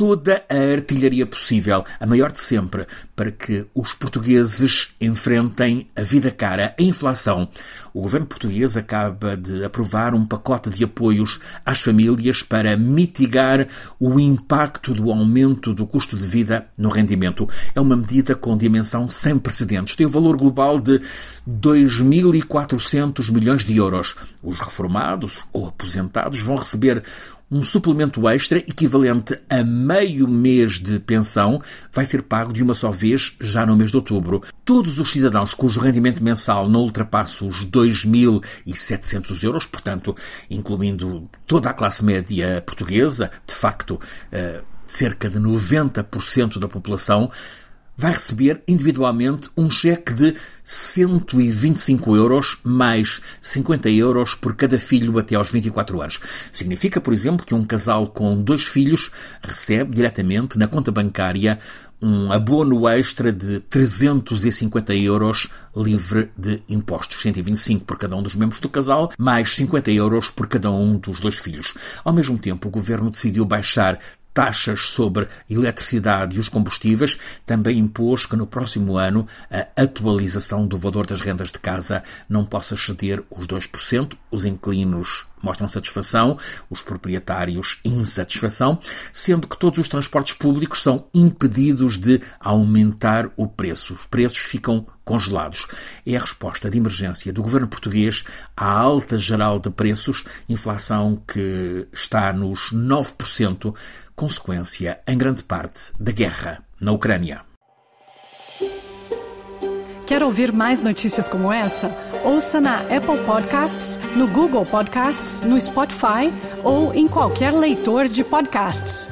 toda a artilharia possível, a maior de sempre, para que os portugueses enfrentem a vida cara, a inflação. O governo português acaba de aprovar um pacote de apoios às famílias para mitigar o impacto do aumento do custo de vida no rendimento. É uma medida com dimensão sem precedentes. Tem um valor global de 2.400 milhões de euros. Os reformados ou aposentados vão receber um suplemento extra equivalente a meio mês de pensão vai ser pago de uma só vez já no mês de outubro. Todos os cidadãos cujo rendimento mensal não ultrapassa os 2.700 euros, portanto, incluindo toda a classe média portuguesa, de facto, eh, cerca de 90% da população, vai receber individualmente um cheque de 125 euros mais 50 euros por cada filho até aos 24 anos. Significa, por exemplo, que um casal com dois filhos recebe diretamente na conta bancária um abono extra de 350 euros livre de impostos, 125 por cada um dos membros do casal, mais 50 euros por cada um dos dois filhos. Ao mesmo tempo, o governo decidiu baixar taxas sobre eletricidade e os combustíveis, também impôs que no próximo ano a atualização do valor das rendas de casa não possa exceder os 2%. Os inquilinos mostram satisfação, os proprietários insatisfação, sendo que todos os transportes públicos são impedidos de aumentar o preço. Os preços ficam congelados. É a resposta de emergência do governo português à alta geral de preços, inflação que está nos 9%, consequência, em grande parte, da guerra na Ucrânia. Quer ouvir mais notícias como essa? Ouça na Apple Podcasts, no Google Podcasts, no Spotify ou em qualquer leitor de podcasts.